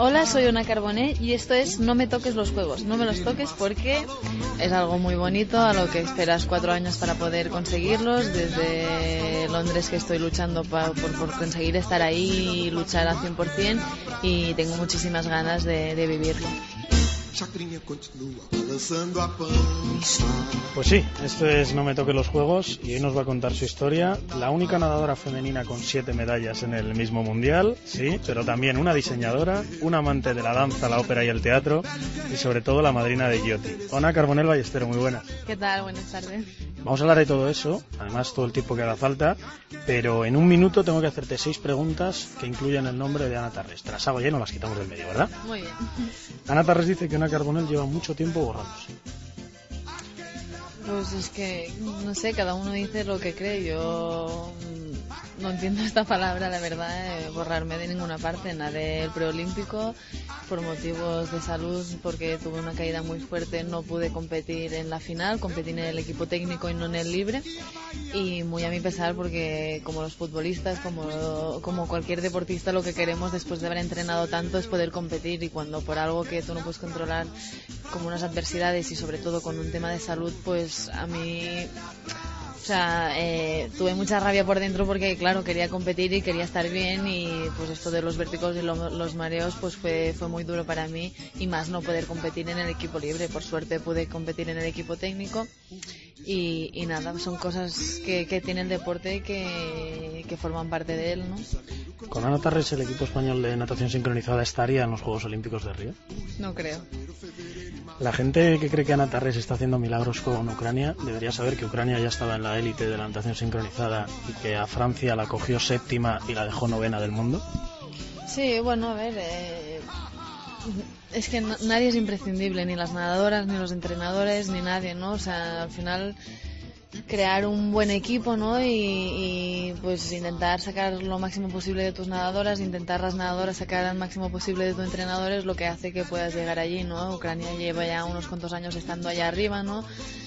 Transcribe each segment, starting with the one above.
Hola, soy Ona Carboné y esto es No me toques los juegos. No me los toques porque es algo muy bonito, a lo que esperas cuatro años para poder conseguirlos. Desde Londres que estoy luchando por, conseguir estar ahí y luchar al 100% y tengo muchísimas ganas de vivirlo. Pues sí, esto es No me toque los juegos y hoy nos va a contar su historia. La única nadadora femenina con siete medallas en el mismo mundial, sí, pero también una diseñadora, un amante de la danza, la ópera y el teatro y sobre todo la madrina de Giotti. Ona Carbonel Ballestero, muy buena. ¿Qué tal? Buenas tardes. Vamos a hablar de todo eso, además todo el tiempo que haga falta, pero en un minuto tengo que hacerte seis preguntas que incluyan el nombre de Ana Tarres. Te las hago ya y no las quitamos del medio, ¿verdad? Muy bien. Ana Tarres dice que una Carbonell lleva mucho tiempo borrándose. Pues es que, no sé, cada uno dice lo que cree. Yo no entiendo esta palabra, la verdad, eh, borrarme de ninguna parte, nada del preolímpico, por motivos de salud, porque tuve una caída muy fuerte, no pude competir en la final, competí en el equipo técnico y no en el libre, y muy a mi pesar porque como los futbolistas, como, como cualquier deportista, lo que queremos después de haber entrenado tanto es poder competir y cuando por algo que tú no puedes controlar, como unas adversidades y sobre todo con un tema de salud, pues a mí sea, eh, tuve mucha rabia por dentro porque, claro, quería competir y quería estar bien y pues esto de los vértigos y los mareos pues fue, fue muy duro para mí y más no poder competir en el equipo libre. Por suerte pude competir en el equipo técnico y, y nada, son cosas que, que tiene el deporte que, que forman parte de él, ¿no? ¿Con Ana Tarres el equipo español de natación sincronizada estaría en los Juegos Olímpicos de Río? No creo. La gente que cree que Ana Tarres está haciendo milagros con Ucrania debería saber que Ucrania ya estaba en la élite de la natación sincronizada y que a Francia la cogió séptima y la dejó novena del mundo. Sí, bueno, a ver, eh, es que nadie es imprescindible, ni las nadadoras, ni los entrenadores, ni nadie, ¿no? O sea, al final crear un buen equipo, ¿no? Y, pues intentar sacar lo máximo posible de tus nadadoras, intentar las nadadoras sacar al máximo posible de tu entrenador es lo que hace que puedas llegar allí, ¿no? Ucrania lleva ya unos cuantos años estando allá arriba, ¿no?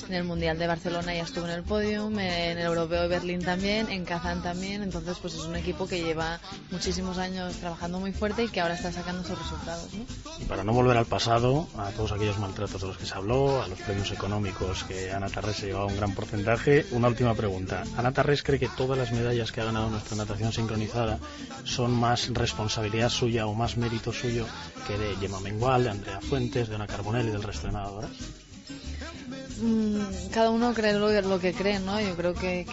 En el Mundial de Barcelona ya estuvo en el podium, en el Europeo de Berlín también, en Kazán también, entonces pues es un equipo que lleva muchísimos años trabajando muy fuerte y que ahora está sacando sus resultados, ¿no? Y para no volver al pasado, a todos aquellos maltratos de los que se habló, a los premios económicos que Ana Tarrés se llevaba un gran porcentaje una última pregunta. Ana Tarrés cree que todas las medallas que ha ganado nuestra natación sincronizada son más responsabilidad suya o más mérito suyo que de Gemma Mengual, de Andrea Fuentes, de Ana Carbonell y del resto de nadadoras. Mm, cada uno cree lo, que cree, ¿no? Yo creo que,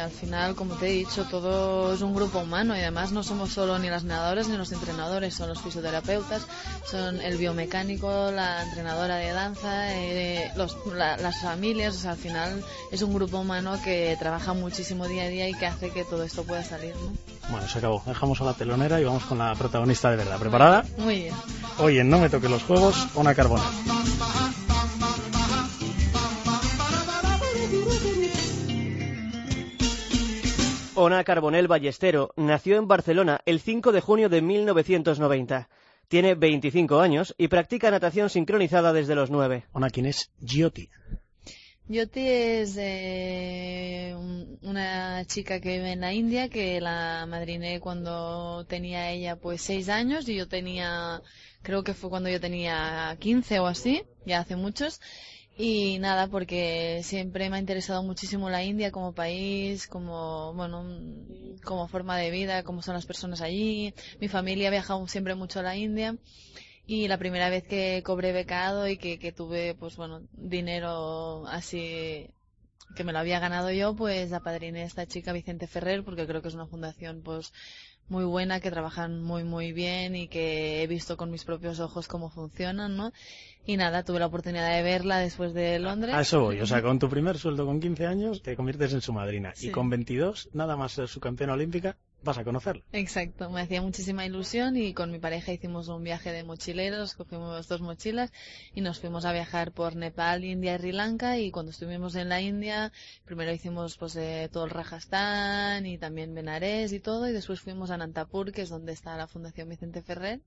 al final, como te he dicho, todo es un grupo humano y además no somos solo ni las nadadoras ni los entrenadores, son los fisioterapeutas, son el biomecánico, la entrenadora de danza, eh, las familias, o sea, al final es un grupo humano que trabaja muchísimo día a día y que hace que todo esto pueda salir, ¿no? Bueno, se acabó. Dejamos a la telonera y vamos con la protagonista de verdad. ¿Preparada? Muy bien. Hoy en No me toque los juegos, una carbona. Ona Carbonell Ballestero nació en Barcelona el 5 de junio de 1990. Tiene 25 años y practica natación sincronizada desde los 9. Ona, ¿quién es Giotti? Giotti es una chica que vive en la India, que la madriné cuando tenía ella pues 6 años y yo tenía, creo que fue cuando yo tenía 15 o así, ya hace muchos. Y nada, porque siempre me ha interesado muchísimo la India como país, como, bueno, como forma de vida, cómo son las personas allí. Mi familia ha viajado siempre mucho a la India. Y la primera vez que cobré becado y que, que tuve, pues bueno, dinero así que me lo había ganado yo, pues apadriné a esta chica Vicente Ferrer, porque creo que es una fundación pues muy buena, que trabajan muy muy bien y que he visto con mis propios ojos cómo funcionan, ¿no? Y nada, tuve la oportunidad de verla después de Londres. A eso voy, o sea, con tu primer sueldo con 15 años te conviertes en su madrina. Y con 22, nada más ser su campeona olímpica, vas a conocerlo. Exacto, me hacía muchísima ilusión y con mi pareja hicimos un viaje de mochileros, cogimos dos mochilas y nos fuimos a viajar por Nepal, India y Sri Lanka y cuando estuvimos en la India, primero hicimos pues eh, todo el Rajasthan y también Benares y todo y después fuimos a Nantapur, que es donde está la Fundación Vicente Ferrer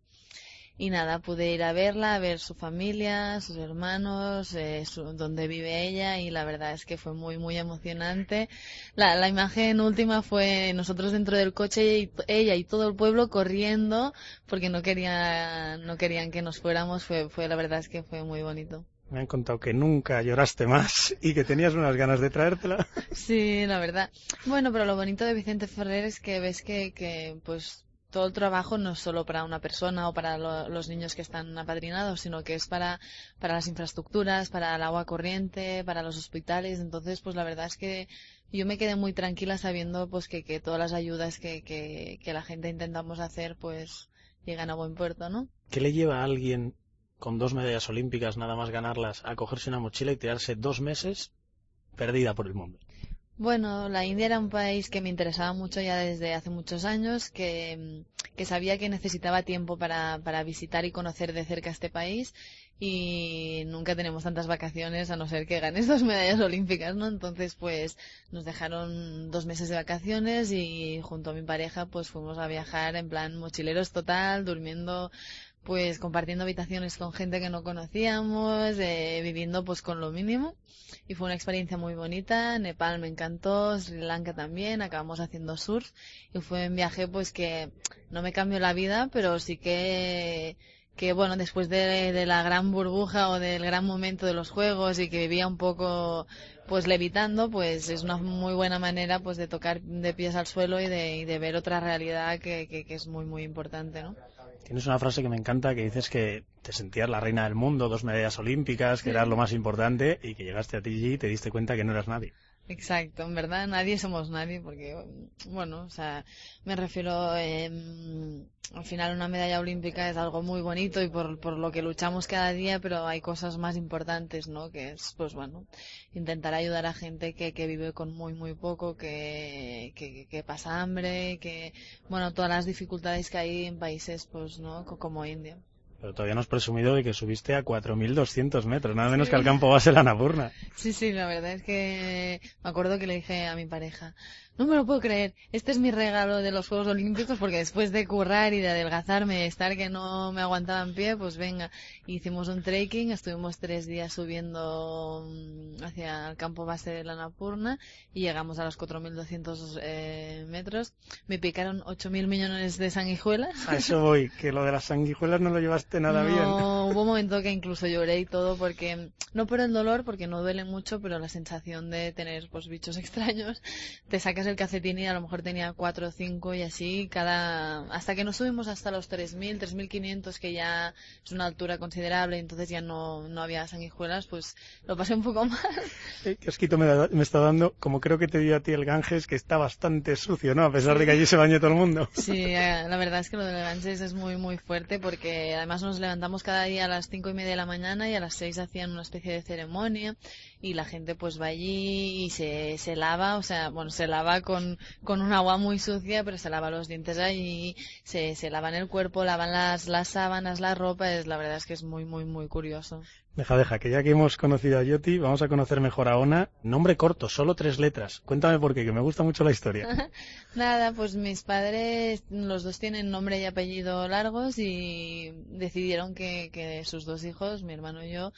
y nada, pude ir a verla, a ver su familia, sus hermanos, eh, donde vive ella y la verdad es que fue muy, muy emocionante. La, la imagen última fue nosotros dentro del coche y ella y todo el pueblo corriendo porque no querían, no querían que nos fuéramos. Fue, fue, la verdad es que fue muy bonito. Me han contado que nunca lloraste más y que tenías unas ganas de traértela. Sí, la verdad. Bueno, pero lo bonito de Vicente Ferrer es que ves que, que pues todo el trabajo no es solo para una persona o para los niños que están apadrinados, sino que es para, las infraestructuras, para el agua corriente, para los hospitales. Entonces, pues la verdad es que yo me quedé muy tranquila sabiendo pues que, todas las ayudas que, que, que la gente intentamos hacer pues llegan a buen puerto, ¿no? ¿Qué le lleva a alguien con dos medallas olímpicas, nada más ganarlas, a cogerse una mochila y tirarse dos meses perdida por el mundo? Bueno, la India era un país que me interesaba mucho ya desde hace muchos años, que, que sabía que necesitaba tiempo para, para, visitar y conocer de cerca este país y nunca tenemos tantas vacaciones a no ser que ganes dos medallas olímpicas, ¿no? Entonces, pues nos dejaron dos meses de vacaciones y junto a mi pareja pues fuimos a viajar en plan mochileros total, durmiendo pues compartiendo habitaciones con gente que no conocíamos, eh, viviendo pues con lo mínimo. Y fue una experiencia muy bonita. Nepal me encantó, Sri Lanka también, acabamos haciendo surf. Y fue un viaje pues que no me cambió la vida, pero sí que que bueno, después de, de, la gran burbuja o del gran momento de los juegos y que vivía un poco pues levitando, pues es una muy buena manera pues de tocar de pies al suelo y de, y de ver otra realidad que, que, que es muy muy importante, ¿no? Tienes una frase que me encanta que dices que te sentías la reina del mundo, dos medallas olímpicas, que eras lo más importante y que llegaste a ti y te diste cuenta que no eras nadie. Exacto, en verdad nadie somos nadie porque, bueno, o sea, me refiero, eh, al final una medalla olímpica es algo muy bonito y por, por lo que luchamos cada día, pero hay cosas más importantes, ¿no? Que es, pues bueno, intentar ayudar a gente que, que vive con muy, muy poco, que, que, que pasa hambre, que, bueno, todas las dificultades que hay en países, pues, ¿no? Como India. Pero todavía no has presumido de que subiste a 4.200 metros, nada menos que al campo base de la Napurna. Sí, sí, la verdad es que me acuerdo que le dije a mi pareja, no me lo puedo creer, este es mi regalo de los Juegos Olímpicos porque después de currar y de adelgazarme, estar que no me aguantaba en pie, pues venga, hicimos un trekking, estuvimos tres días subiendo mm, hacia el campo base de la Napurna y llegamos a los 4.200 eh, metros. Me picaron 8.000 millones de sanguijuelas. A eso voy, que lo de las sanguijuelas no lo llevaste nada no, bien. hubo un momento que incluso lloré y todo porque, no por el dolor, porque no duele mucho, pero la sensación de tener pues bichos extraños, te sacas el calcetín y a lo mejor tenía cuatro o cinco y así cada hasta que nos subimos hasta los 3000, 3500 que ya es una altura considerable, entonces ya no, no había sanguijuelas, pues lo pasé un poco mal. Eh, qué asquito me, da, me, está dando, como creo que te dio a ti el Ganges, que está bastante sucio, ¿no? A pesar sí. de que allí se bañe todo el mundo. Sí, eh, la verdad es que lo del Ganges es muy, muy fuerte porque además nos levantamos cada día a las cinco y media de la mañana y a las seis hacían una especie de ceremonia y la gente pues va allí y se, se lava, o sea, bueno, se lava con, con un agua muy sucia, pero se lava los dientes allí, se, se lavan el cuerpo, lavan las, las sábanas, la ropa, es, la verdad es que es muy, muy, muy curioso. Deja, deja, que ya que hemos conocido a Yoti, vamos a conocer mejor a Ona. Nombre corto, solo tres letras. Cuéntame por qué, que me gusta mucho la historia. Nada, pues mis padres, los dos tienen nombre y apellido largos y decidieron que, que sus dos hijos, mi hermano y yo,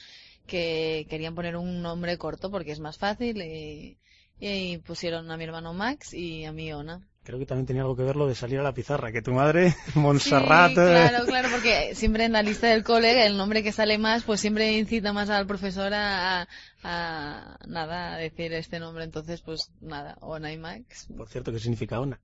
que querían poner un nombre corto porque es más fácil y, y pusieron a mi hermano Max y a mi Ona. Creo que también tenía algo que ver lo de salir a la pizarra, que tu madre, Montserrat... Sí, claro, claro, porque siempre en la lista del cole el nombre que sale más, pues siempre incita más al profesor a, a, a nada, a decir este nombre. Entonces, pues nada, Ona y Max. Por cierto, ¿qué significa Ona?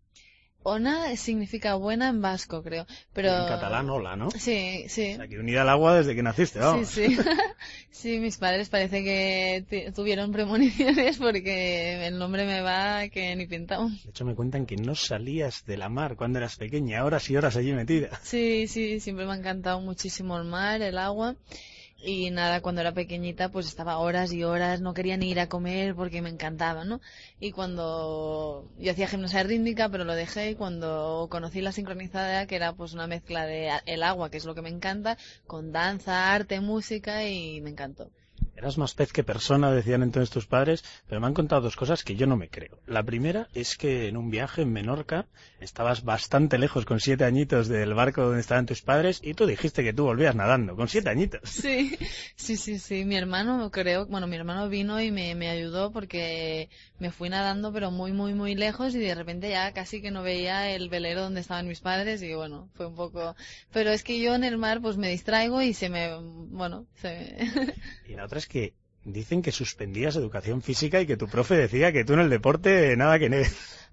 Ona significa buena en vasco, creo. Pero... En catalán, hola, ¿no? Sí, sí. Que unida al agua desde que naciste, vamos. Sí, sí. sí, mis padres parece que tuvieron premoniciones porque el nombre me va que ni pintado. De hecho, me cuentan que no salías de la mar cuando eras pequeña, horas y horas allí metida. Sí, sí, siempre me ha encantado muchísimo el mar, el agua. Y nada, cuando era pequeñita pues estaba horas y horas, no quería ni ir a comer porque me encantaba, ¿no? Y cuando yo hacía gimnasia rítmica, pero lo dejé y cuando conocí la sincronizada, que era pues una mezcla de el agua, que es lo que me encanta, con danza, arte, música y me encantó. Eras más pez que persona, decían entonces tus padres, pero me han contado dos cosas que yo no me creo. La primera es que en un viaje en Menorca estabas bastante lejos con siete añitos del barco donde estaban tus padres y tú dijiste que tú volvías nadando con siete añitos. Sí, sí, sí, sí. Mi hermano, creo, bueno, mi hermano vino y me, me ayudó porque me fui nadando pero muy, muy, muy lejos y de repente ya casi que no veía el velero donde estaban mis padres y bueno, fue un poco... Pero es que yo en el mar pues me distraigo y se me... bueno, se Y la otra es que dicen que suspendías educación física y que tu profe decía que tú en el deporte nada que ne.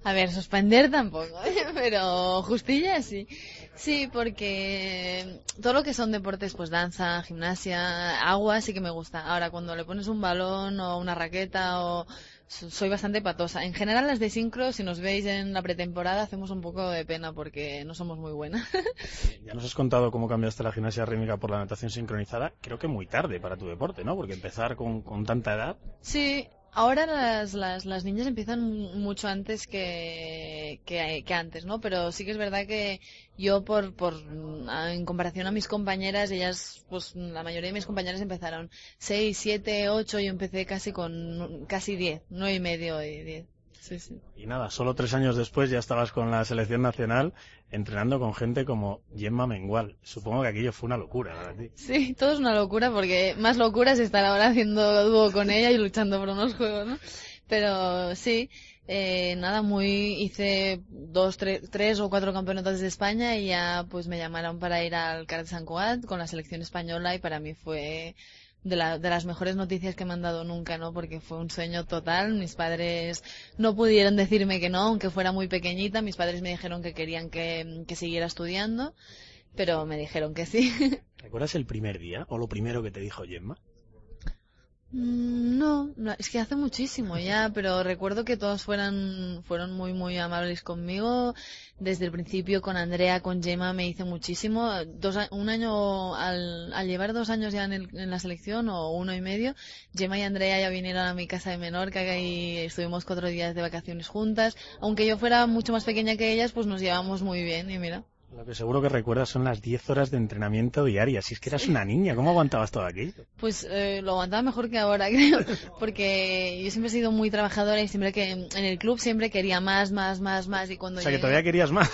A ver, suspender tampoco, ¿eh? pero justilla sí. Sí, porque todo lo que son deportes, pues danza, gimnasia, agua, sí que me gusta. Ahora, cuando le pones un balón o una raqueta o soy bastante patosa. En general las de sincro, si nos veis en la pretemporada, hacemos un poco de pena porque no somos muy buenas. ya nos has contado cómo cambiaste la gimnasia rítmica por la natación sincronizada. Creo que muy tarde para tu deporte, ¿no? Porque empezar con, con tanta edad. Sí, Ahora las, las, las, niñas empiezan mucho antes que, que, que, antes, ¿no? Pero sí que es verdad que yo, por, por, en comparación a mis compañeras, ellas, pues la mayoría de mis compañeras empezaron 6, 7, 8, yo empecé casi con casi 10, 9 y medio y 10. Y nada, solo tres años después ya estabas con la selección nacional entrenando con gente como Gemma Mengual. Supongo que aquello fue una locura para ti. Sí, todo es una locura porque más locura es estar ahora haciendo dúo con ella y luchando por unos juegos, ¿no? Pero sí, eh, nada, muy hice dos, tres o cuatro campeonatos de España y ya pues me llamaron para ir al Karate San Cuat con la selección española y para mí fue de, la, de las mejores noticias que me han dado nunca, ¿no? Porque fue un sueño total. Mis padres no pudieron decirme que no, aunque fuera muy pequeñita. Mis padres me dijeron que querían que, que siguiera estudiando, pero me dijeron que sí. ¿Recuerdas el primer día o lo primero que te dijo Gemma? Mm, no, no, es que hace muchísimo ya, pero recuerdo que todos fueran, fueron muy, muy amables conmigo. Desde el principio con Andrea, con Gemma me hice muchísimo. Dos, un año, al, al llevar dos años ya en, el, en, la selección, o uno y medio, Gemma y Andrea ya vinieron a mi casa de Menorca y estuvimos cuatro días de vacaciones juntas. Aunque yo fuera mucho más pequeña que ellas, pues nos llevamos muy bien y mira. Lo que seguro que recuerdas son las 10 horas de entrenamiento diarias. Si es que eras una niña, ¿cómo aguantabas todo aquí? Pues eh, lo aguantaba mejor que ahora, creo. Porque yo siempre he sido muy trabajadora y siempre que en el club siempre quería más, más, más, más. Y cuando o sea, que todavía querías más.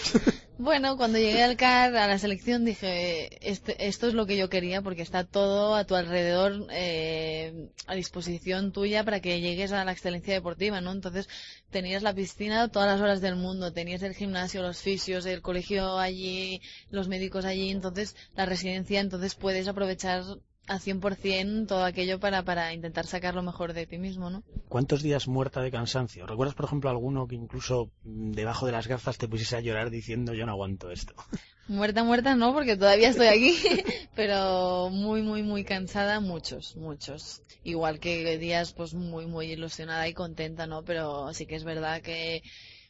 Bueno, cuando llegué al CAR, a la selección, dije, este, esto es lo que yo quería porque está todo a tu alrededor eh, a disposición tuya para que llegues a la excelencia deportiva, ¿no? Entonces, tenías la piscina todas las horas del mundo, tenías el gimnasio, los fisios, el colegio allí, los médicos allí, entonces, la residencia, entonces puedes aprovechar a 100% todo aquello para, para intentar sacar lo mejor de ti mismo, ¿no? ¿Cuántos días muerta de cansancio? ¿Recuerdas, por ejemplo, alguno que incluso mm, debajo de las gafas te pusiese a llorar diciendo yo no aguanto esto? Muerta, muerta no, porque todavía estoy aquí, pero muy, muy, muy cansada, muchos, muchos. Igual que días, pues muy, muy ilusionada y contenta, ¿no? Pero sí que es verdad que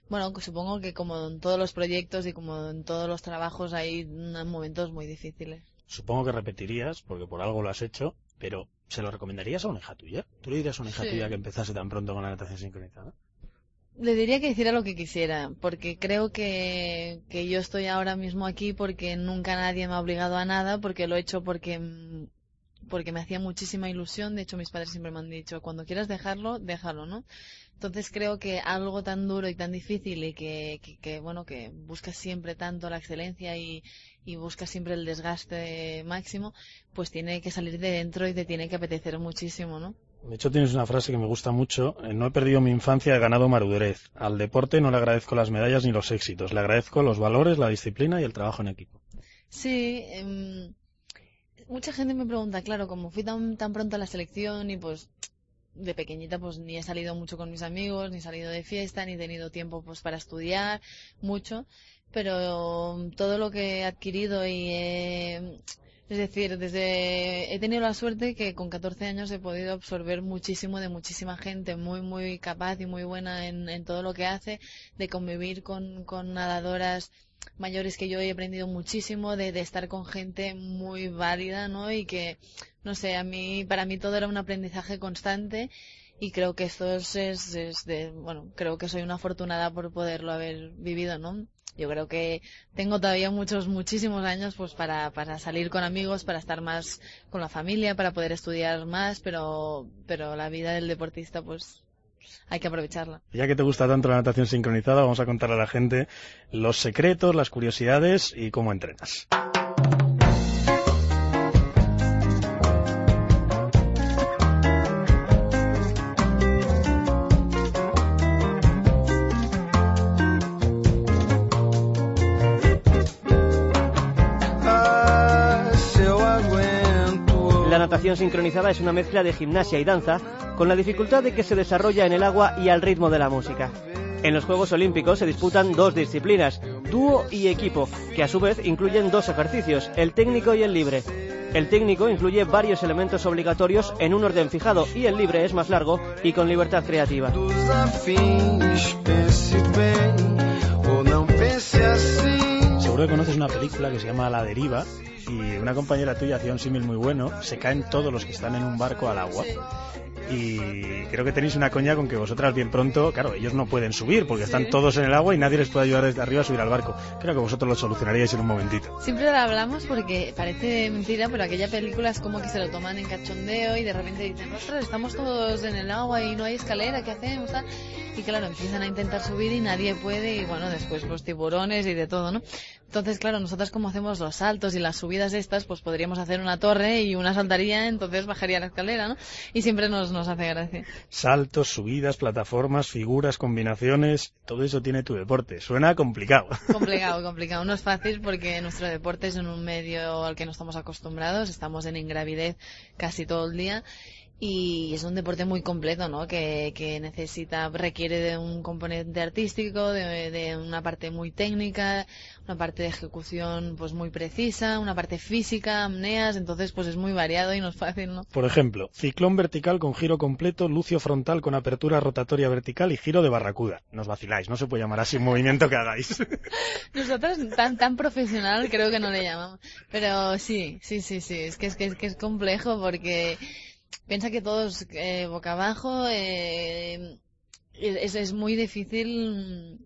bueno, supongo que como en todos los proyectos y como en todos los trabajos hay momentos muy difíciles. Supongo que repetirías, porque por algo lo has hecho, pero ¿se lo recomendarías a una hija tuya? ¿Tú le dirías a una hija tuya que empezase tan pronto con la natación sincronizada? Le diría que hiciera lo que quisiera, porque creo que, que yo estoy ahora mismo aquí porque nunca nadie me ha obligado a nada, porque lo he hecho porque porque me hacía muchísima ilusión. De hecho, mis padres siempre me han dicho, cuando quieras dejarlo, déjalo, ¿no? Entonces creo que algo tan duro y tan difícil y que, que, bueno, que buscas siempre tanto la excelencia y, y buscas siempre el desgaste máximo, pues tiene que salir de dentro y te tiene que apetecer muchísimo, ¿no? De hecho, tienes una frase que me gusta mucho. Eh, no he perdido mi infancia, he ganado madurez. Al deporte no le agradezco las medallas ni los éxitos. Le agradezco los valores, la disciplina y el trabajo en equipo. Sí, eh, mucha gente me pregunta, claro, como fui tan, tan pronto a la selección y pues de pequeñita pues ni he salido mucho con mis amigos, ni he salido de fiesta, ni he tenido tiempo pues para estudiar mucho, pero todo lo que he adquirido y Es decir, desde he tenido la suerte que con 14 años he podido absorber muchísimo de muchísima gente muy, muy capaz y muy buena en, en todo lo que hace, de convivir con, con nadadoras mayores que yo he aprendido muchísimo de, de, estar con gente muy válida, ¿no? Y que, no sé, a mí, para mí todo era un aprendizaje constante y creo que esto es, es, es de, bueno, creo que soy una afortunada por poderlo haber vivido, ¿no? Yo creo que tengo todavía muchos, muchísimos años pues para, para salir con amigos, para estar más con la familia, para poder estudiar más, pero, pero la vida del deportista pues hay que aprovecharla. Ya que te gusta tanto la natación sincronizada, vamos a contarle a la gente los secretos, las curiosidades y cómo entrenas. Natación sincronizada es una mezcla de gimnasia y danza con la dificultad de que se desarrolla en el agua y al ritmo de la música. En los Juegos Olímpicos se disputan dos disciplinas, dúo y equipo, que a su vez incluyen dos ejercicios, el técnico y el libre. El técnico incluye varios elementos obligatorios en un orden fijado y el libre es más largo y con libertad creativa. Seguro que conoces una película que se llama La Deriva y una compañera tuya hacía un símil muy bueno, se caen todos los que están en un barco al agua y creo que tenéis una coña con que vosotras bien pronto, claro, ellos no pueden subir porque están todos en el agua y nadie les puede ayudar desde arriba a subir al barco. Creo que vosotros lo solucionaríais en un momentito. Siempre lo hablamos porque parece mentira, pero aquella película es como que se lo toman en cachondeo y de repente dicen, ostras, estamos todos en el agua y no hay escalera, ¿qué hacemos? Y claro, empiezan a intentar subir y nadie puede y bueno, después los tiburones y de todo, ¿no? Entonces, claro, nosotras como hacemos los saltos y las subidas estas, pues podríamos hacer una torre y una saltaría, entonces bajaría la escalera, ¿no? Y siempre nos, nos hace gracia. Saltos, subidas, plataformas, figuras, combinaciones, todo eso tiene tu deporte. Suena complicado. Complicado, complicado. No es fácil porque nuestro deporte es en un medio al que no estamos acostumbrados, estamos en ingravidez casi todo el día y es un deporte muy completo, ¿no? Que, que necesita, requiere de un componente artístico, de, de, una parte muy técnica, una parte de ejecución pues muy precisa, una parte física, amneas, entonces pues es muy variado y no es fácil, ¿no? Por ejemplo, ciclón vertical con giro completo, lucio frontal con apertura rotatoria vertical y giro de barracuda. Nos vaciláis, no se puede llamar así un movimiento que hagáis. Nosotros tan tan profesional creo que no le llamamos, pero sí, sí, sí, sí, es que es que es, que es complejo porque piensa que todos eh, boca abajo eh, es, es, muy difícil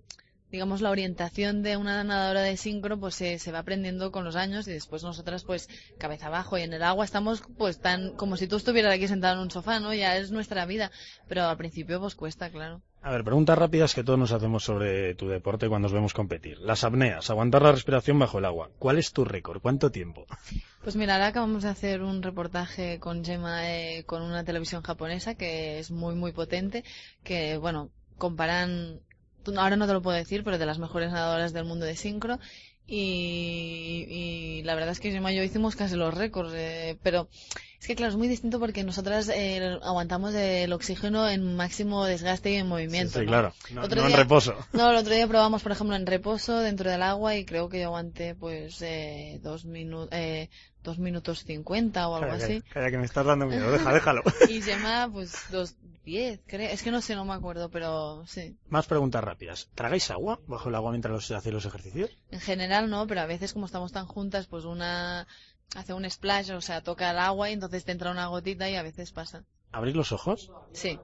digamos la orientación de una nadadora de sincro pues se, se, va aprendiendo con los años y después nosotras pues cabeza abajo y en el agua estamos pues tan como si tú estuvieras aquí sentado en un sofá no ya es nuestra vida pero al principio pues cuesta claro a ver, preguntas rápidas que todos nos hacemos sobre tu deporte cuando nos vemos competir. Las apneas, aguantar la respiración bajo el agua. ¿Cuál es tu récord? ¿Cuánto tiempo? Pues mira, ahora acabamos de hacer un reportaje con Gemma eh, con una televisión japonesa que es muy, muy potente, que, bueno, comparan, ahora no te lo puedo decir, pero de las mejores nadadoras del mundo de sincro. Y, y la verdad es que Gemma y yo hicimos casi los récords, eh, pero es que claro, es muy distinto porque nosotras eh, aguantamos el oxígeno en máximo desgaste y en movimiento. Sí, sí ¿no? claro. No, Otro no día- en reposo. No, el otro día probamos, por ejemplo, en reposo dentro del agua y creo que yo aguanté pues eh, dos, minu eh, dos minutos cincuenta o algo Calla, así. calla, calla, que me estás dando miedo. Deja, déjalo. Y Gemma pues dos diez, creo. Es que no sé, no me acuerdo, pero sí. Más preguntas rápidas. ¿Tragáis agua bajo el agua mientras los, hacéis los ejercicios? En general no, pero a veces como estamos tan juntas, pues una hace un splash, o sea, toca el agua y entonces te entra una gotita y a veces pasa. ¿Abrís los ojos? Sí,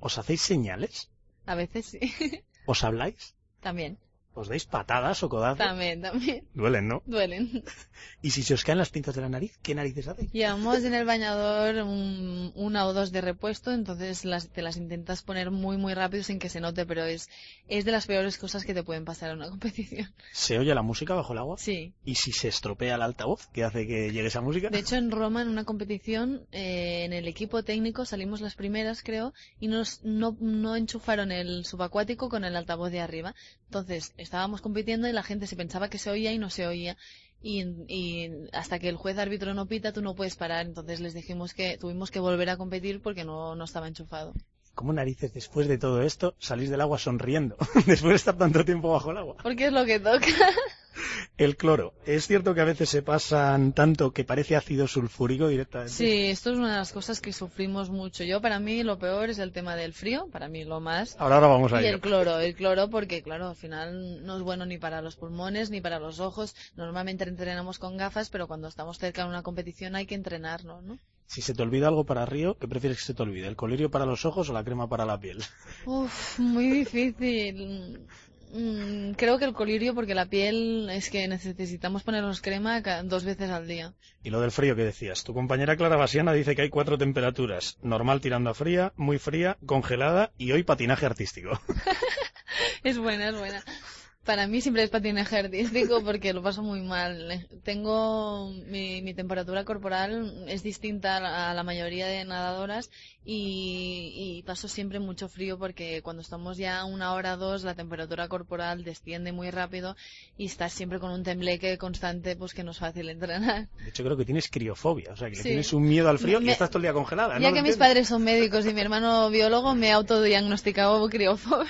¿Os hacéis señales? a veces sí. ¿Os habláis? también, ¿Os dais patadas o codazos? también, también. Duelen, ¿no? Duelen. ¿Y si se os caen las pinzas de la nariz, qué narices hacéis? Llevamos en el bañador un- una o dos de repuesto, entonces las, te las intentas poner muy muy rápido sin que se note, pero es, es de las peores cosas que te pueden pasar en una competición. ¿Se oye la música bajo el agua? Sí. ¿Y si se estropea el altavoz? ¿Qué hace que llegue esa música? De hecho, en Roma, en una competición, eh, en el equipo técnico salimos las primeras, creo, y nos, no, no enchufaron el subacuático con el altavoz de arriba. Entonces, estábamos compitiendo y la gente se pensaba que se oía y no se oía. Y, y hasta que el juez árbitro no pita, tú no puedes parar. Entonces les dijimos que tuvimos que volver a competir porque no, no estaba enchufado. ¿Cómo narices después de todo esto salís del agua sonriendo? después de estar tanto tiempo bajo el agua. Porque es lo que toca. El cloro. ¿Es cierto que a veces se pasan tanto que parece ácido sulfúrico directamente? Sí, esto es una de las cosas que sufrimos mucho. Yo, para mí, lo peor es el tema del frío, para mí lo más. Ahora, ahora vamos a Y ello. el cloro, el cloro porque, claro, al final no es bueno ni para los pulmones ni para los ojos. Normalmente entrenamos con gafas, pero cuando estamos cerca de una competición hay que entrenarlo, ¿no? Si se te olvida algo para Río, ¿qué prefieres que se te olvide? ¿El colirio para los ojos o la crema para la piel? Uf, muy difícil. Mm, creo que el colirio porque la piel es que necesitamos ponernos crema dos veces al día. Y lo del frío que decías. Tu compañera Clara Basiana dice que hay cuatro temperaturas. Normal tirando a fría, muy fría, congelada y hoy patinaje artístico. Es buena, es buena. Para mí siempre es patinaje artístico porque lo paso muy mal. Tengo mi, mi temperatura corporal es distinta a la, a la mayoría de nadadoras y, y paso siempre mucho frío porque cuando estamos ya una hora o dos la temperatura corporal desciende muy rápido y estás siempre con un tembleque constante pues que no es fácil entrenar. De hecho, creo que tienes criofobia. O sea, que Sí. tienes un miedo al frío y estás todo el día congelada. Ya ¿no? que mis padres son médicos y mi hermano biólogo me he autodiagnosticado criofobia.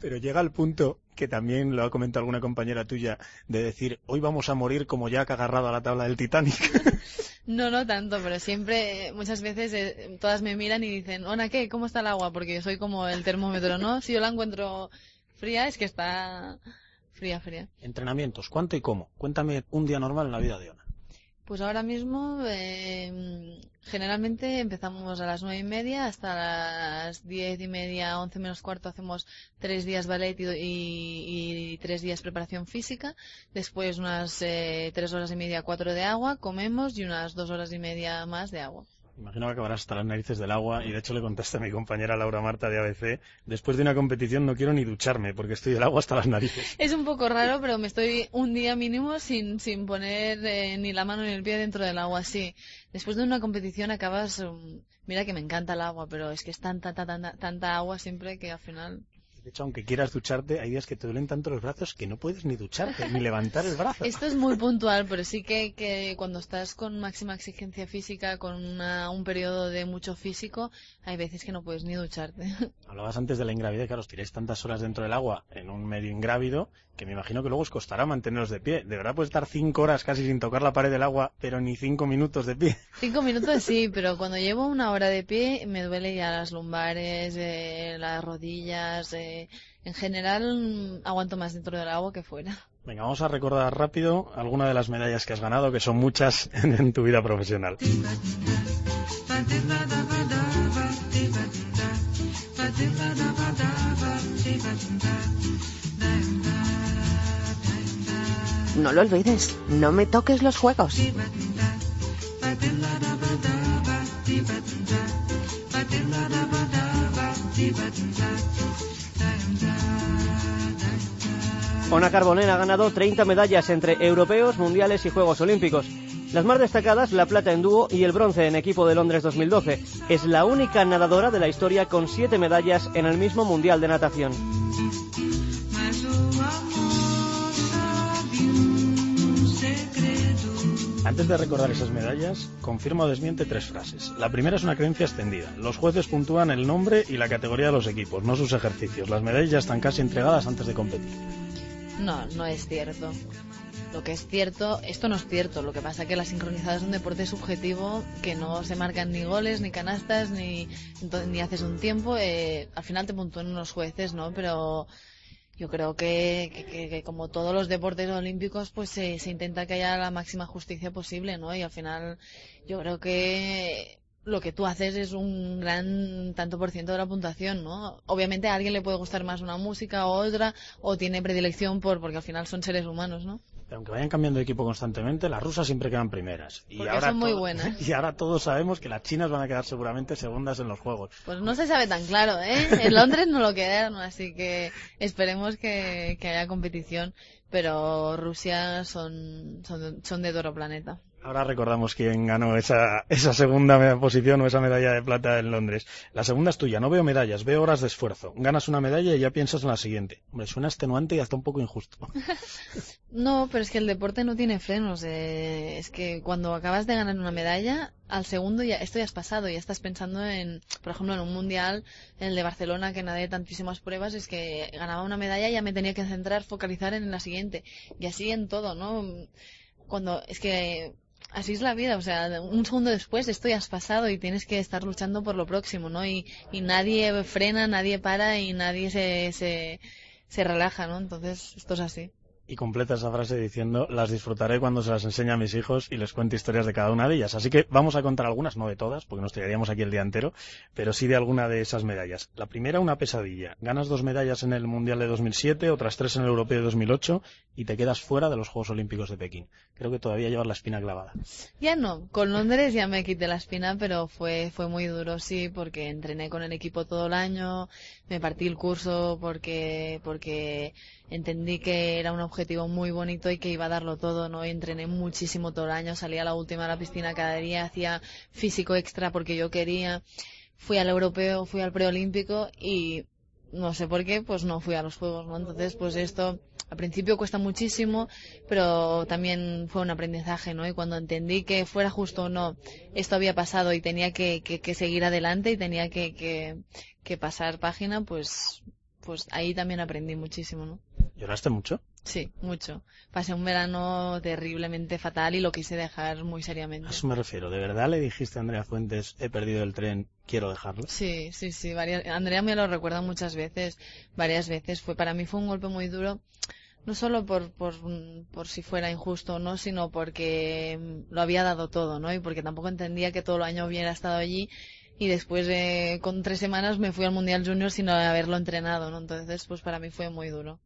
Pero llega al punto que también lo ha comentado alguna compañera tuya de decir, hoy vamos a morir como Jack agarrado a la tabla del Titanic. No, no tanto, pero siempre, muchas veces eh, todas me miran y dicen, Ona, ¿qué? ¿Cómo está el agua? Porque yo soy como el termómetro, ¿no? Si yo la encuentro fría, es que está fría, fría. Entrenamientos, ¿cuánto y cómo? Cuéntame un día normal en la vida de Ona. Pues ahora mismo, eh, generalmente empezamos a las nueve y media hasta las diez y media, once menos cuarto hacemos tres días ballet y, y- y tres días preparación física. Después unas eh, tres horas y media, cuatro de agua, comemos y unas dos horas y media más de agua. Imagino que acabarás hasta las narices del agua y de hecho le contaste a mi compañera Laura Marta de ABC, después de una competición no quiero ni ducharme porque estoy del agua hasta las narices. Es un poco raro, pero me estoy un día mínimo sin, sin poner eh, ni la mano ni el pie dentro del agua, sí. Después de una competición acabas... um, mira que me encanta el agua, pero es que es tanta, tanta, tanta, tanta agua siempre que al final... De hecho, aunque quieras ducharte, hay días que te duelen tanto los brazos que no puedes ni ducharte, ni levantar el brazo. Esto es muy puntual, pero sí que, que cuando estás con máxima exigencia física, con una- un periodo de mucho físico, hay veces que no puedes ni ducharte. Hablabas antes de la ingravidez, claro, os tiráis tantas horas dentro del agua en un medio ingrávido que me imagino que luego os costará manteneros de pie. De verdad puedes estar cinco horas casi sin tocar la pared del agua, pero ni cinco minutos de pie. Cinco minutos sí, pero cuando llevo una hora de pie me duele ya las lumbares, eh, las rodillas. eh, en general mm, aguanto más dentro del agua que fuera. Venga, vamos a recordar rápido algunas de las medallas que has ganado, que son muchas en, en tu vida profesional. No lo olvides, no me toques los juegos. Ona Carbonell ha ganado 30 medallas entre europeos, mundiales y Juegos Olímpicos. Las más destacadas, la plata en dúo y el bronce en equipo de Londres 2012. Es la única nadadora de la historia con 7 medallas en el mismo Mundial de Natación. Antes de recordar esas medallas, confirma o desmiente tres frases. La primera es una creencia extendida. Los jueces puntúan el nombre y la categoría de los equipos, no sus ejercicios. Las medallas están casi entregadas antes de competir. No, no es cierto. Lo que es cierto, esto no es cierto. Lo que pasa es que la sincronizada es un deporte subjetivo que no se marcan ni goles, ni canastas, ni, ni haces un tiempo. eh, al final te puntúan unos jueces, ¿no? Pero yo creo que, que- que- que como todos los deportes olímpicos, pues se, se intenta que haya la máxima justicia posible, ¿no? Y al final yo creo que lo que tú haces es un gran tanto por ciento de la puntuación, ¿no? Obviamente a alguien le puede gustar más una música o otra, o tiene predilección por, porque al final son seres humanos, ¿no? Aunque vayan cambiando de equipo constantemente, las rusas siempre quedan primeras. Y Porque ahora son muy todo- buenas. Y ahora todos sabemos que las chinas van a quedar seguramente segundas en los juegos. Pues no se sabe tan claro, ¿eh? En Londres no lo quedaron, así que esperemos que, que haya competición, pero Rusia son, son, son de otro planeta. Ahora recordamos quién ganó esa, esa segunda posición o esa medalla de plata en Londres. La segunda es tuya. No veo medallas, veo horas de esfuerzo. Ganas una medalla y ya piensas en la siguiente. Hombre, suena extenuante y hasta un poco injusto. No, pero es que el deporte no tiene frenos. eh, es que cuando acabas de ganar una medalla, al segundo ya esto ya has pasado, ya estás pensando en, por ejemplo, en un mundial, el de Barcelona, que nadé tantísimas pruebas, es que ganaba una medalla y ya me tenía que centrar, focalizar en la siguiente. Y así en todo, ¿no? Cuando, es que así es la vida, o sea, un segundo después esto ya has pasado y tienes que estar luchando por lo próximo, ¿no? Y, y nadie frena, nadie para y nadie se, se, se relaja, ¿no? Entonces, esto es así. Y completa esa frase diciendo, las disfrutaré cuando se las enseñe a mis hijos y les cuente historias de cada una de ellas. Así que vamos a contar algunas, no de todas, porque nos tiraríamos aquí el día entero, pero sí de alguna de esas medallas. La primera, una pesadilla. Ganas dos medallas en el Mundial de 2007, otras tres en el Europeo de 2008 y te quedas fuera de los Juegos Olímpicos de Pekín. Creo que todavía llevas la espina clavada. Ya no, con Londres ya me quité la espina, pero fue, fue muy duro, sí, porque entrené con el equipo todo el año, me partí el curso porque, porque entendí que era un objetivo muy bonito y que iba a darlo todo, ¿no? Entrené muchísimo todo el año, salía a la última a la piscina cada día, hacía físico extra porque yo quería, fui al europeo, fui al preolímpico y no sé por qué, pues no fui a los juegos, ¿no? Entonces, pues esto al principio cuesta muchísimo, pero también fue un aprendizaje, ¿no? Y cuando entendí que fuera justo o no, esto había pasado y tenía que, que, que seguir adelante y tenía que, que pasar página, pues, pues ahí también aprendí muchísimo, ¿no? ¿Lloraste mucho? Sí, mucho. Pasé un verano terriblemente fatal y lo quise dejar muy seriamente. A eso me refiero. ¿De verdad le dijiste a Andrea Fuentes, he perdido el tren, quiero dejarlo? Sí, sí, sí. Varias... Andrea me lo recuerda muchas veces, varias veces. Fue Para mí fue un golpe muy duro, no solo por, por, por si fuera injusto o no, sino porque lo había dado todo, ¿no? Y porque tampoco entendía que todo el año hubiera estado allí y después eh, con tres semanas me fui al Mundial Junior sin haberlo entrenado, ¿no? Entonces, pues para mí fue muy duro.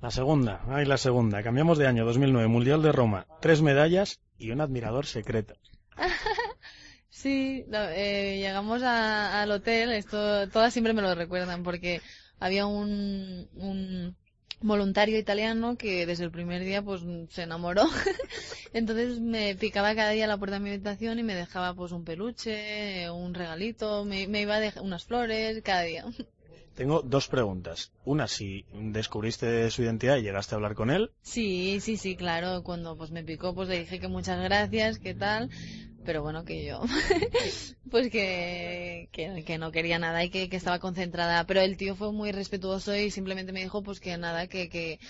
La segunda, ay, la segunda. Cambiamos de año, 2009, Mundial de Roma. Tres medallas y un admirador secreto. sí, eh, llegamos al hotel, esto todas siempre me lo recuerdan porque había un, un voluntario italiano que desde el primer día pues se enamoró. Entonces me picaba cada día la puerta de mi habitación y me dejaba pues un peluche, un regalito, me, me iba a dejar unas flores cada día. Tengo dos preguntas. Una, si descubriste su identidad y llegaste a hablar con él. Sí, sí, sí, claro. Cuando pues me picó, pues le dije que muchas gracias, que tal. Pero bueno, que yo, pues que, que, que, no quería nada y que, que estaba concentrada. Pero el tío fue muy respetuoso y simplemente me dijo pues que nada, que, que,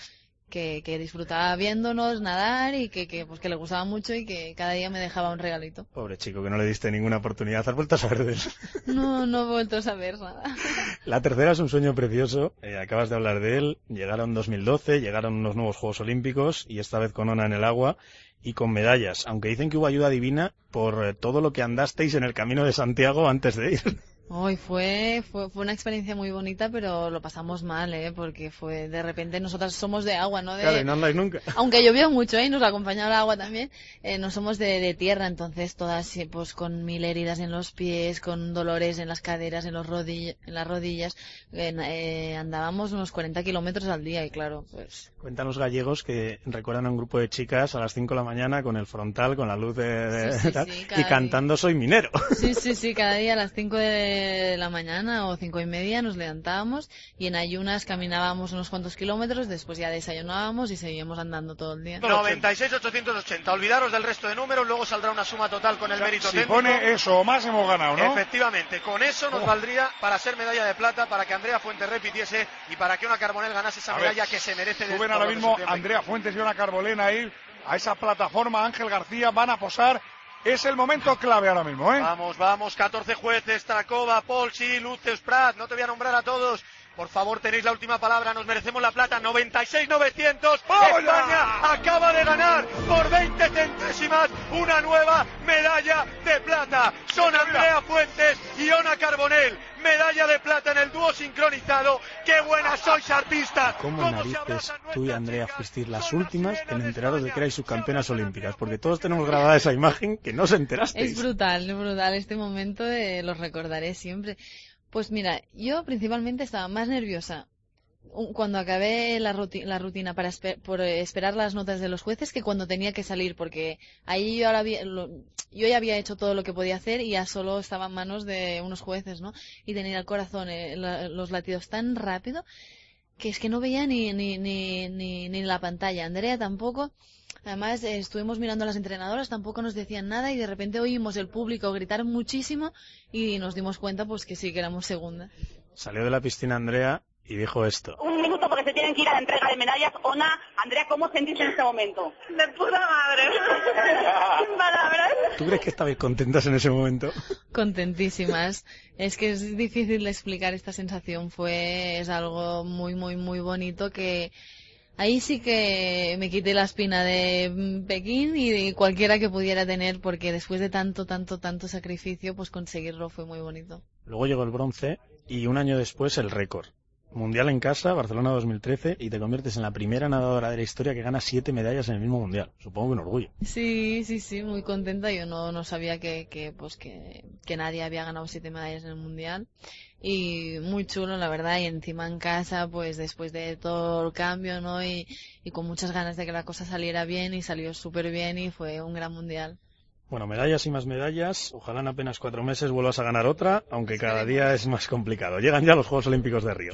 que, que disfrutaba viéndonos nadar y que, que, pues que le gustaba mucho y que cada día me dejaba un regalito. Pobre chico, que no le diste ninguna oportunidad. ¿Has vuelto a saber de él? No, no he vuelto a saber nada. La tercera es un sueño precioso. Eh, acabas de hablar de él. Llegaron 2012, llegaron unos nuevos Juegos Olímpicos y esta vez con Ona en el agua y con medallas, aunque dicen que hubo ayuda divina por eh, todo lo que andasteis en el camino de Santiago antes de ir. Hoy fue, fue, fue una experiencia muy bonita, pero lo pasamos mal, ¿eh? Porque fue, de repente, nosotras somos de agua, ¿no? De, claro, y no andáis nunca. Aunque llovió mucho, ¿eh? Y nos acompañaba el agua también, eh, no somos de, de, tierra, entonces todas, pues, con mil heridas en los pies, con dolores en las caderas, en los rodillas, en las rodillas, eh, andábamos unos 40 kilómetros al día y claro, pues. Cuentan los gallegos que recuerdan a un grupo de chicas a las 5 de la mañana con el frontal, con la luz de, de sí, sí, tal, sí, y cantando día. Soy minero. Sí, sí, sí, cada día a las 5 de de la mañana o cinco y media nos levantábamos y en ayunas caminábamos unos cuantos kilómetros, después ya desayunábamos y seguíamos andando todo el día. 96-880. Olvidaros del resto de números, luego saldrá una suma total con el mérito si técnico. pone eso o más hemos ganado, ¿no? Efectivamente, con eso nos Oh. valdría para ser medalla de plata, para que Andrea Fuentes repitiese y para que una Carbonel ganase esa A ver, medalla que se merece. de Suben ahora mismo. Andrea Fuentes y una Carbolena ahí a esa plataforma. Ángel García van a posar. Es el momento clave ahora mismo, ¿eh? Vamos, vamos, 14 jueces, Trakova, Polsi, Luceus Prat, no te voy a nombrar a todos. Por favor, tenéis la última palabra, nos merecemos la plata, 96-900. ¡Vamos ya! España acaba de ganar por 20 centésimas una nueva medalla de plata. Son Andrea Fuentes y Ona Carbonel. Medalla de plata en el dúo sincronizado. ¡Qué buenas sois artistas! ¿Cómo se narices tú y Andrea fuisteis las últimas en enteraros de que erais subcampeonas olímpicas? Porque todos tenemos grabada esa imagen que no os enterasteis. Es brutal, es brutal este momento, eh, los recordaré siempre. Pues mira, yo principalmente estaba más nerviosa cuando acabé la, la rutina para espe- por esperar las notas de los jueces que cuando tenía que salir, porque ahí yo, ahora había- lo- yo ya había hecho todo lo que podía hacer y ya solo estaba en manos de unos jueces, ¿no? Y tenía el corazón, eh, la- los latidos tan rápido que es que no veía ni, ni, ni, ni, ni la pantalla. Andrea tampoco. Además, eh, estuvimos mirando a las entrenadoras, tampoco nos decían nada y de repente oímos el público gritar muchísimo y nos dimos cuenta pues que sí, que éramos segunda. Salió de la piscina Andrea y dijo esto. Un minuto porque se tienen que ir a la entrega de medallas. Ona, Andrea, ¿cómo sentís en este momento? De puta madre. Sin palabras. ¿Tú crees que estabais contentas en ese momento? Contentísimas. Es que es difícil de explicar esta sensación. Fue, es algo muy, muy, muy bonito que ahí sí que me quité la espina de Pekín y de cualquiera que pudiera tener porque después de tanto, tanto, tanto sacrificio, pues conseguirlo fue muy bonito. Luego llegó el bronce y un año después el récord. Mundial en casa, Barcelona 2013, y te conviertes en la primera nadadora de la historia que gana siete medallas en el mismo mundial. Supongo que un orgullo. Sí, sí, sí, muy contenta. Yo no, no sabía que, que, pues que, que nadie había ganado siete medallas en el mundial. Y muy chulo, la verdad. Y encima en casa, pues después de todo el cambio, ¿no? Y, y con muchas ganas de que la cosa saliera bien y salió súper bien y fue un gran mundial. Bueno, medallas y más medallas. Ojalá en apenas cuatro meses vuelvas a ganar otra, aunque cada día es más complicado. Llegan ya los Juegos Olímpicos de Río.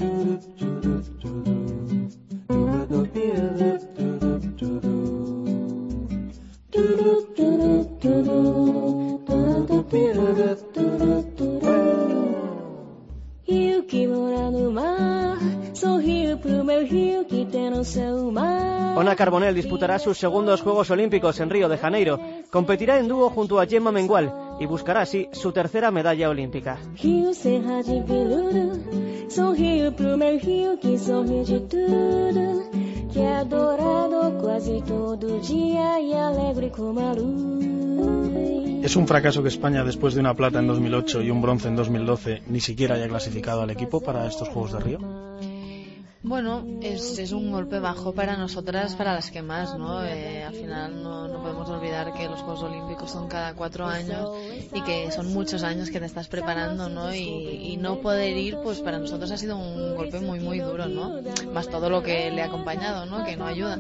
Rio que mora no mar, sorriu pro meu rio que tem no seu mar. Ona Carbonell disputará sus segundos Juegos Olímpicos en Río de Janeiro. Competirá en dúo junto a Gemma Mengual y buscará así su tercera medalla olímpica. Es un fracaso que España, después de una plata en 2008 y un bronce en 2012, ni siquiera haya clasificado al equipo para estos Juegos de Río. Bueno, es, es un golpe bajo para nosotras, para las que más, ¿no? Eh, al final no, podemos olvidar que los Juegos Olímpicos son cada cuatro años y que son muchos años que te estás preparando, ¿no? Y, no poder ir, pues para nosotros ha sido un golpe muy, muy duro, ¿no? Más todo lo que le ha acompañado, ¿no? Que no ayuda.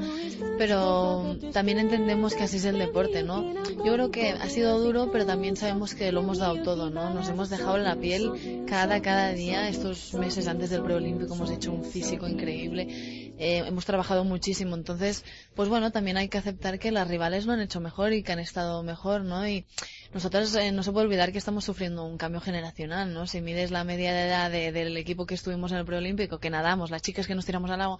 Pero también entendemos que así es el deporte, ¿no? Yo creo que ha sido duro, pero también sabemos que lo hemos dado todo, ¿no? Nos hemos dejado la piel cada, cada día. Estos meses antes del preolímpico hemos hecho un físico increíble. Eh, hemos trabajado muchísimo. Entonces, pues bueno, también hay que aceptar que las rivales lo han hecho mejor y que han estado mejor, ¿no? Y nosotros eh, no se puede olvidar que estamos sufriendo un cambio generacional, ¿no? Si mides la media de edad de- del equipo que estuvimos en el preolímpico, que nadamos, las chicas que nos tiramos al agua,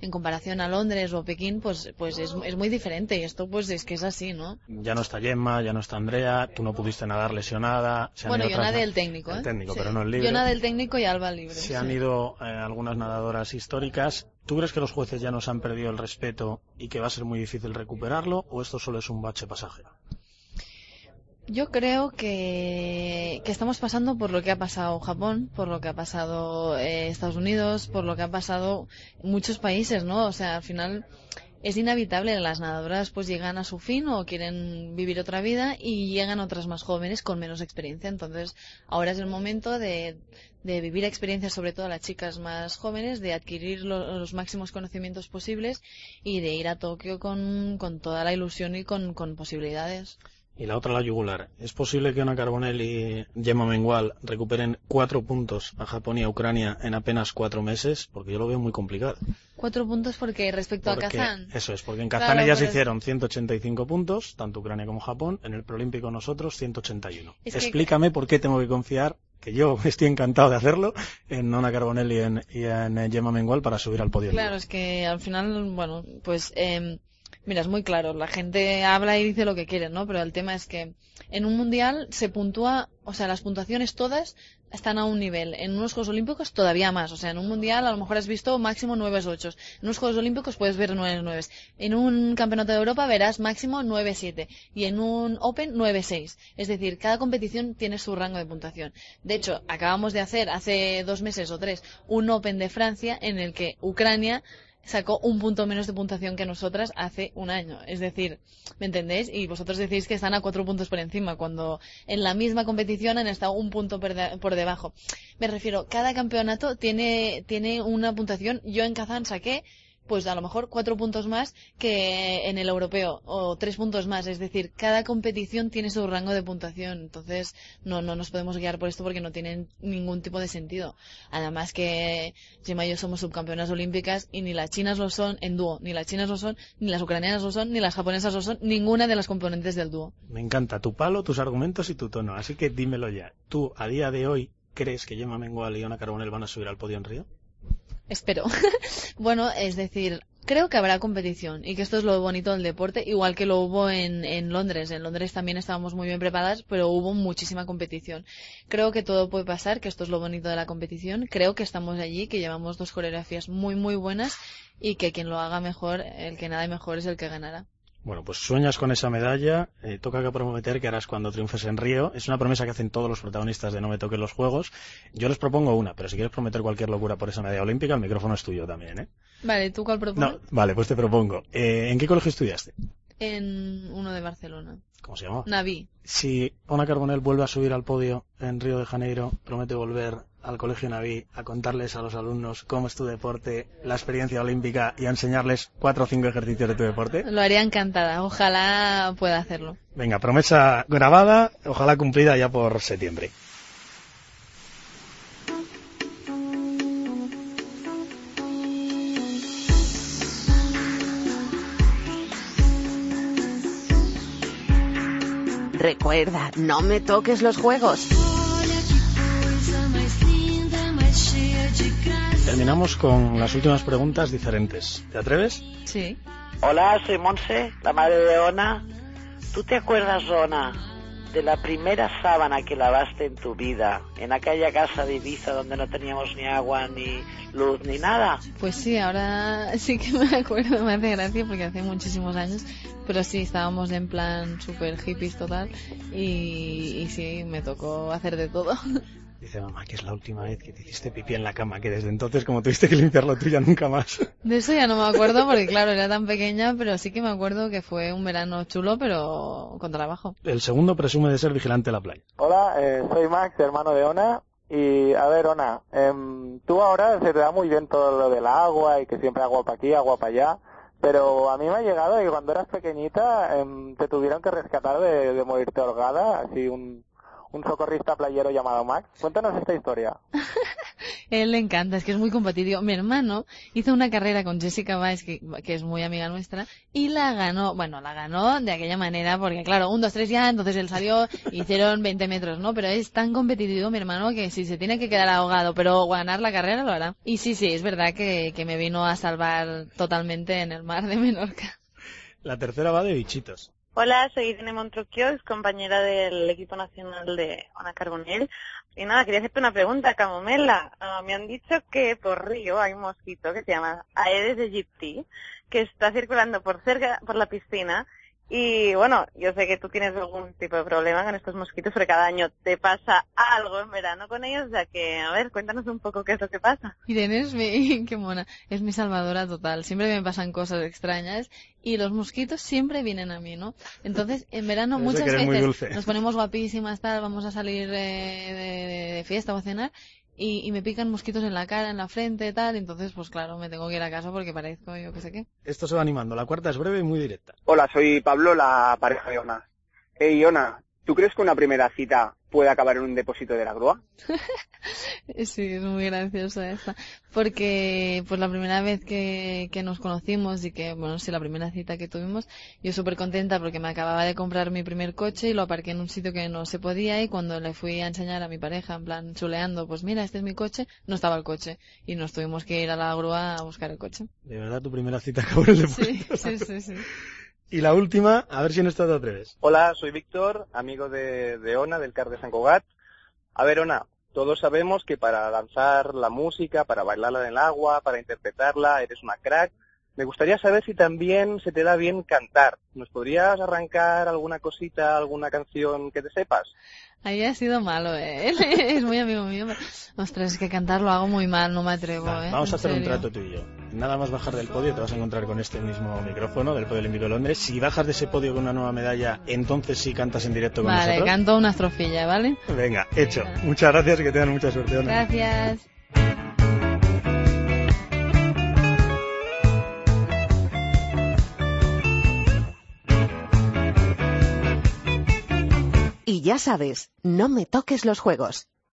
en comparación a Londres o Pekín, pues, pues es, es muy diferente. Y esto, pues es que es así, ¿no? Ya no está Gemma, ya no está Andrea, tú no pudiste nadar lesionada. se Bueno, yo nadé el técnico, ¿eh? El técnico, Sí. pero no el libre. Yo nadé el técnico y Alba el libre. Se sí. han ido eh, algunas nadadoras históricas. ¿Tú crees que los jueces ya nos han perdido el respeto y que va a ser muy difícil recuperarlo o esto solo es un bache pasajero? Yo creo que, estamos pasando por lo que ha pasado Japón, por lo que ha pasado eh, Estados Unidos, por lo que ha pasado muchos países, ¿no? O sea, al final es inevitable, las nadadoras pues llegan a su fin o quieren vivir otra vida y llegan otras más jóvenes con menos experiencia. Entonces, ahora es el momento de, vivir experiencias, sobre todo las chicas más jóvenes, de adquirir lo- los máximos conocimientos posibles y de ir a Tokio con, toda la ilusión y con posibilidades. Y la otra, la yugular. ¿Es posible que Ana Carbonell y Gemma Mengual recuperen cuatro puntos a Japón y a Ucrania en apenas cuatro meses? Porque yo lo veo muy complicado. Cuatro puntos porque respecto Porque- a Kazán. Eso es, porque en Claro, Kazán ellas pero- hicieron 185 puntos, tanto Ucrania como Japón, en el Proolímpico nosotros 181. Es que- Explícame por qué tengo que confiar, que yo estoy encantado de hacerlo, en Ana Carbonell y en, y en Gemma Mengual para subir al podio. Claro, es que al final, bueno, pues eh, mira, es muy claro. La gente habla y dice lo que quiere, ¿no? Pero el tema es que en un mundial se puntúa, o sea, las puntuaciones todas están a un nivel. En unos Juegos Olímpicos todavía más. O sea, en un mundial a lo mejor has visto máximo 9 8. En unos Juegos Olímpicos puedes ver 9 9. En un Campeonato de Europa verás máximo 9 7. Y en un Open 9 6. Es decir, cada competición tiene su rango de puntuación. De hecho, acabamos de hacer hace dos meses o tres un Open de Francia en el que Ucrania sacó un punto menos de puntuación que nosotras hace un año. Es decir, ¿me entendéis? Y vosotros decís que están a cuatro puntos por encima, cuando en la misma competición han estado un punto por, de- por debajo. Me refiero, cada campeonato tiene, tiene una puntuación. Yo en Kazán saqué pues a lo mejor cuatro puntos más que en el europeo o tres puntos más. Es decir, cada competición tiene su rango de puntuación. Entonces no, no nos podemos guiar por esto porque no tienen ningún tipo de sentido. Además que Gemma y yo somos subcampeonas olímpicas y ni las chinas lo son en dúo, ni las chinas lo son, ni las ucranianas lo son, ni las japonesas lo son, ninguna de las componentes del dúo. Me encanta tu palo, tus argumentos y tu tono, así que dímelo ya. ¿Tú, a día de hoy, crees que Gemma Mengual y Ona Carbonell van a subir al podio en Río? Espero. bueno, es decir, creo que habrá competición y que esto es lo bonito del deporte, igual que lo hubo en, en Londres. En Londres también estábamos muy bien preparadas, pero hubo muchísima competición. Creo que todo puede pasar, que esto es lo bonito de la competición. Creo que estamos allí, que llevamos dos coreografías muy, muy buenas y que quien lo haga mejor, el que nada mejor es el que ganará. Bueno, pues sueñas con esa medalla, eh, toca que prometer que harás cuando triunfes en Río. Es una promesa que hacen todos los protagonistas de No me toquen los juegos. Yo les propongo una, pero si quieres prometer cualquier locura por esa medalla olímpica, el micrófono es tuyo también, ¿eh? Vale, ¿tú cuál propones? No, vale, pues te propongo. Eh, ¿En qué colegio estudiaste? En uno de Barcelona. ¿Cómo se llama? Naví. Si Ona Carbonell vuelve a subir al podio en Río de Janeiro, promete volver al Colegio Naví a contarles a los alumnos cómo es tu deporte, la experiencia olímpica y a enseñarles cuatro o cinco ejercicios de tu deporte. Lo haría encantada. Ojalá pueda hacerlo. Venga, promesa grabada, ojalá cumplida ya por septiembre. Recuerda, no me toques los juegos. Terminamos con las últimas preguntas diferentes. ¿Te atreves? Sí. Hola, soy Monse, la madre de Ona. ¿Tú te acuerdas, Ona, de la primera sábana que lavaste en tu vida, en aquella casa de Ibiza donde no teníamos ni agua, ni luz, ni nada? Pues sí, ahora sí que me acuerdo, me hace gracia porque hace muchísimos años, pero sí, estábamos en plan super hippies total y, y sí, me tocó hacer de todo. Dice mamá que es la última vez que te hiciste pipí en la cama, que desde entonces como tuviste que limpiar lo tuya nunca más. De eso ya no me acuerdo porque claro, era tan pequeña, pero sí que me acuerdo que fue un verano chulo, pero con trabajo. El segundo presume de ser vigilante de la playa. Hola, eh, soy Max, hermano de Ona. Y a ver, Ona, em, tú ahora se te da muy bien todo lo del agua y que siempre agua para aquí, agua para allá. Pero a mí me ha llegado que cuando eras pequeñita em, te tuvieron que rescatar de, de morirte ahogada, así un, un socorrista playero llamado Max. Cuéntanos esta historia. Él le encanta, es que es muy competitivo. Mi hermano hizo una carrera con Jessica Weiss, que, que es muy amiga nuestra, y la ganó, bueno, la ganó de aquella manera, porque claro, un, dos, tres ya, entonces él salió, hicieron 20 metros, ¿no? Pero es tan competitivo mi hermano que si se tiene que quedar ahogado, pero ganar la carrera lo hará. Y sí, sí, es verdad que, que me vino a salvar totalmente en el mar de Menorca. La tercera va de bichitos. Hola, soy Irene Montroquio, compañera del equipo nacional de Ona Carbonell. Y nada, quería hacerte una pregunta, Camomela. Ah, me han dicho que por Río hay un mosquito que se llama Aedes aegypti, que está circulando por cerca, por la piscina. Y bueno, yo sé que tú tienes algún tipo de problema con estos mosquitos, pero cada año te pasa algo en verano con ellos, o sea que, a ver, cuéntanos un poco qué es lo que pasa. Irene es mi, qué mona, es mi salvadora total. Siempre me pasan cosas extrañas y los mosquitos siempre vienen a mí, ¿no? Entonces, en verano muchas veces nos ponemos guapísimas, tal, vamos a salir eh, de, de- de fiesta o a cenar y, y me pican mosquitos en la cara, en la frente, tal. Entonces, pues claro, me tengo que ir a casa porque parezco yo que sé qué. Esto se va animando. La cuarta es breve y muy directa. Hola, soy Pablo, la pareja de Ona. Hey, Ona, ¿tú crees que una primera cita puede acabar en un depósito de la grúa? Sí, es muy graciosa esta. Porque, pues la primera vez que, que nos conocimos y que, bueno, sí, la primera cita que tuvimos, yo súper contenta porque me acababa de comprar mi primer coche y lo aparqué en un sitio que no se podía y cuando le fui a enseñar a mi pareja, en plan, chuleando, pues mira, este es mi coche, no estaba el coche y nos tuvimos que ir a la grúa a buscar el coche. De verdad, tu primera cita acabó en el depósito. Sí, sí, sí, sí. Y la última, a ver si en esta te atreves. Hola, soy Víctor, amigo de, de Ona, del CAR de San Cugat. A ver, Ona, todos sabemos que para lanzar la música, para bailarla en el agua, para interpretarla, eres una crack. Me gustaría saber si también se te da bien cantar. ¿Nos podrías arrancar alguna cosita, alguna canción que te sepas? Ahí ha sido malo, ¿eh? Él es muy amigo mío. Ostras, es que cantar lo hago muy mal, no me atrevo, ¿eh? vamos a hacer un trato tú y yo. Nada más bajar del podio te vas a encontrar con este mismo micrófono del Podio Olímpico de Londres. Si bajas de ese podio con una nueva medalla, entonces sí cantas en directo con Vale, nosotros. canto una estrofilla, ¿vale? Venga, hecho. Muchas gracias y que tengan mucha suerte. Gracias. Y ya sabes, no me toques los juegos.